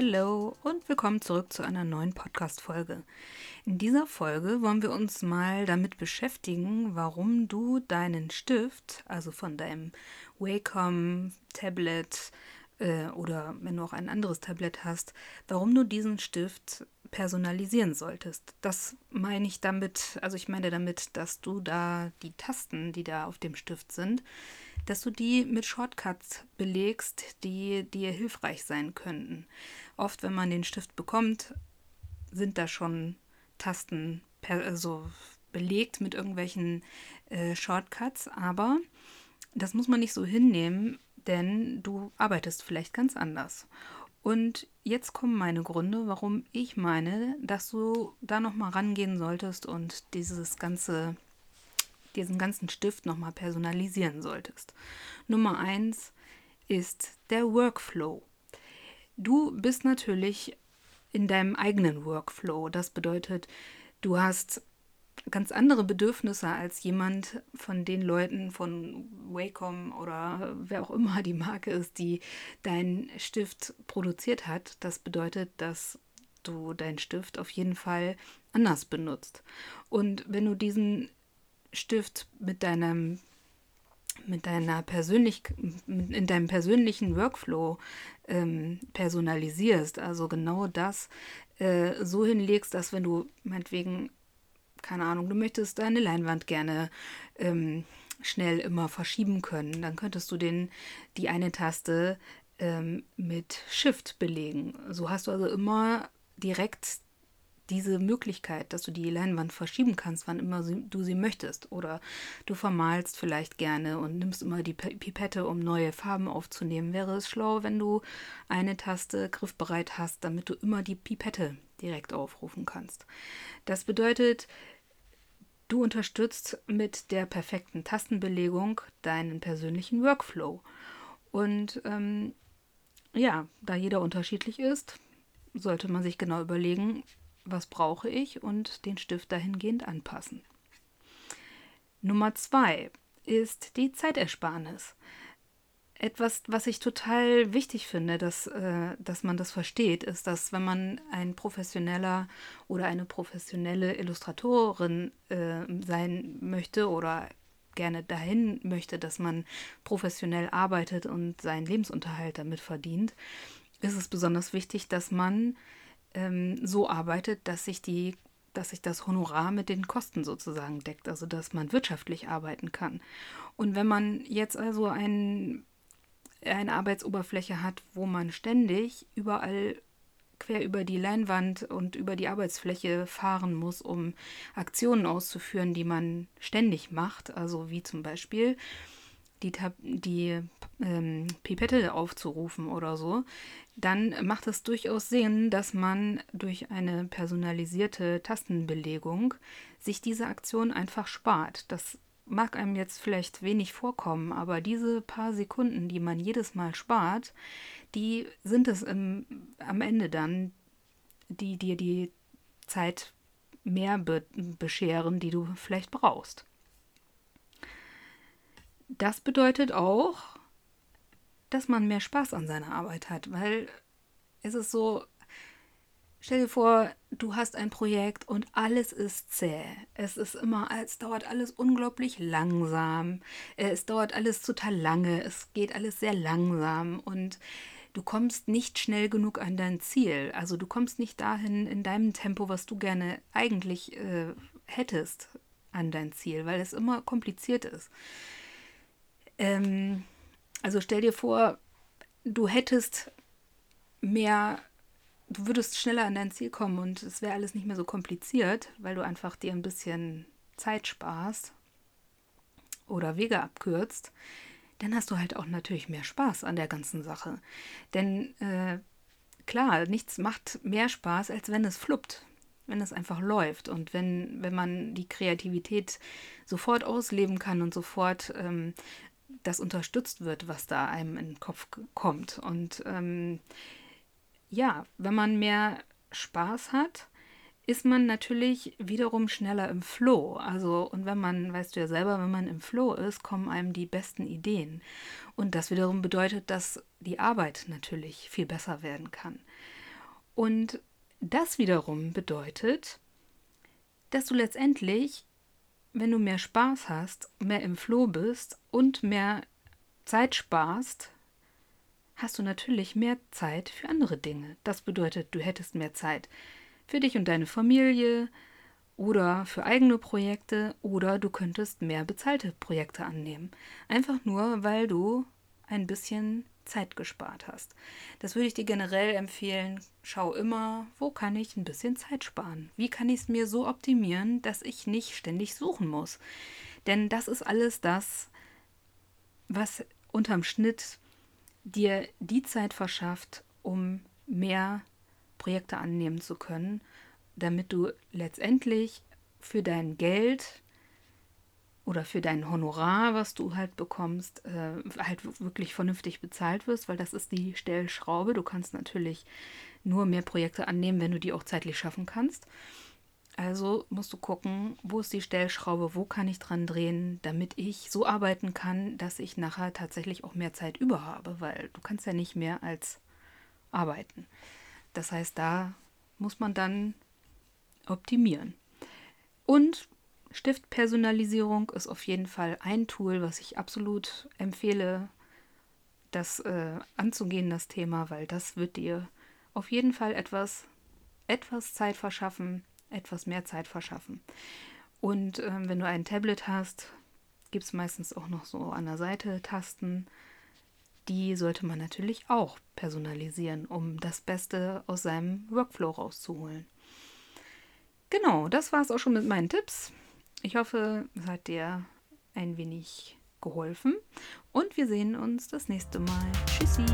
Hallo und willkommen zurück zu einer neuen Podcast-Folge. In dieser Folge wollen wir uns mal damit beschäftigen, warum du deinen Stift, also von deinem Wacom Tablet äh, oder wenn du auch ein anderes Tablet hast, warum du diesen Stift personalisieren solltest. Das meine ich damit, also ich meine damit, dass du da die Tasten, die da auf dem Stift sind, dass du die mit Shortcuts belegst, die dir hilfreich sein könnten. Oft, wenn man den Stift bekommt, sind da schon Tasten also belegt mit irgendwelchen äh, Shortcuts, aber das muss man nicht so hinnehmen, denn du arbeitest vielleicht ganz anders. Und jetzt kommen meine Gründe, warum ich meine, dass du da noch mal rangehen solltest und dieses ganze diesen ganzen Stift nochmal personalisieren solltest. Nummer eins ist der Workflow. Du bist natürlich in deinem eigenen Workflow. Das bedeutet, du hast ganz andere Bedürfnisse als jemand von den Leuten von Wacom oder wer auch immer die Marke ist, die deinen Stift produziert hat. Das bedeutet, dass du deinen Stift auf jeden Fall anders benutzt. Und wenn du diesen Stift mit deinem mit deiner persönlich in deinem persönlichen Workflow ähm, personalisierst, also genau das äh, so hinlegst, dass wenn du meinetwegen keine Ahnung, du möchtest deine Leinwand gerne ähm, schnell immer verschieben können, dann könntest du den die eine Taste ähm, mit Shift belegen. So hast du also immer direkt diese Möglichkeit, dass du die Leinwand verschieben kannst, wann immer du sie möchtest. Oder du vermalst vielleicht gerne und nimmst immer die Pipette, um neue Farben aufzunehmen. Wäre es schlau, wenn du eine Taste griffbereit hast, damit du immer die Pipette direkt aufrufen kannst. Das bedeutet, du unterstützt mit der perfekten Tastenbelegung deinen persönlichen Workflow. Und ähm, ja, da jeder unterschiedlich ist, sollte man sich genau überlegen, was brauche ich und den Stift dahingehend anpassen. Nummer zwei ist die Zeitersparnis. Etwas, was ich total wichtig finde, dass, äh, dass man das versteht, ist, dass wenn man ein professioneller oder eine professionelle Illustratorin äh, sein möchte oder gerne dahin möchte, dass man professionell arbeitet und seinen Lebensunterhalt damit verdient, ist es besonders wichtig, dass man ähm, so arbeitet, dass sich die dass sich das Honorar mit den Kosten sozusagen deckt, also dass man wirtschaftlich arbeiten kann. Und wenn man jetzt also ein, eine Arbeitsoberfläche hat, wo man ständig überall quer über die Leinwand und über die Arbeitsfläche fahren muss, um Aktionen auszuführen, die man ständig macht, also wie zum Beispiel die, die ähm, Pipette aufzurufen oder so, dann macht es durchaus Sinn, dass man durch eine personalisierte Tastenbelegung sich diese Aktion einfach spart. Das mag einem jetzt vielleicht wenig vorkommen, aber diese paar Sekunden, die man jedes Mal spart, die sind es im, am Ende dann, die dir die Zeit mehr be bescheren, die du vielleicht brauchst. Das bedeutet auch, dass man mehr Spaß an seiner Arbeit hat, weil es ist so, stell dir vor, du hast ein Projekt und alles ist zäh. Es ist immer, es dauert alles unglaublich langsam. Es dauert alles total lange. Es geht alles sehr langsam und du kommst nicht schnell genug an dein Ziel. Also du kommst nicht dahin in deinem Tempo, was du gerne eigentlich äh, hättest an dein Ziel, weil es immer kompliziert ist. Ähm, also stell dir vor, du hättest mehr, du würdest schneller an dein Ziel kommen und es wäre alles nicht mehr so kompliziert, weil du einfach dir ein bisschen Zeit sparst oder Wege abkürzt, dann hast du halt auch natürlich mehr Spaß an der ganzen Sache. Denn äh, klar, nichts macht mehr Spaß, als wenn es fluppt, wenn es einfach läuft und wenn, wenn man die Kreativität sofort ausleben kann und sofort ähm, das unterstützt wird, was da einem in den Kopf kommt. Und ähm, ja, wenn man mehr Spaß hat, ist man natürlich wiederum schneller im Flow. Also, und wenn man, weißt du ja selber, wenn man im Flow ist, kommen einem die besten Ideen. Und das wiederum bedeutet, dass die Arbeit natürlich viel besser werden kann. Und das wiederum bedeutet, dass du letztendlich, wenn du mehr Spaß hast, mehr im Floh bist und mehr Zeit sparst, hast du natürlich mehr Zeit für andere Dinge. Das bedeutet, du hättest mehr Zeit für dich und deine Familie oder für eigene Projekte oder du könntest mehr bezahlte Projekte annehmen. Einfach nur, weil du ein bisschen Zeit gespart hast. Das würde ich dir generell empfehlen. Schau immer, wo kann ich ein bisschen Zeit sparen? Wie kann ich es mir so optimieren, dass ich nicht ständig suchen muss? Denn das ist alles das, was unterm Schnitt dir die Zeit verschafft, um mehr Projekte annehmen zu können, damit du letztendlich für dein Geld oder für dein Honorar, was du halt bekommst, äh, halt wirklich vernünftig bezahlt wirst, weil das ist die Stellschraube. Du kannst natürlich nur mehr Projekte annehmen, wenn du die auch zeitlich schaffen kannst. Also musst du gucken, wo ist die Stellschraube, wo kann ich dran drehen, damit ich so arbeiten kann, dass ich nachher tatsächlich auch mehr Zeit über habe, weil du kannst ja nicht mehr als arbeiten. Das heißt, da muss man dann optimieren. Und Stiftpersonalisierung ist auf jeden Fall ein Tool, was ich absolut empfehle, das äh, anzugehen, das Thema, weil das wird dir auf jeden Fall etwas, etwas Zeit verschaffen, etwas mehr Zeit verschaffen. Und ähm, wenn du ein Tablet hast, gibt es meistens auch noch so an der Seite Tasten. Die sollte man natürlich auch personalisieren, um das Beste aus seinem Workflow rauszuholen. Genau, das war es auch schon mit meinen Tipps. Ich hoffe, es hat dir ein wenig geholfen und wir sehen uns das nächste Mal. Tschüssi!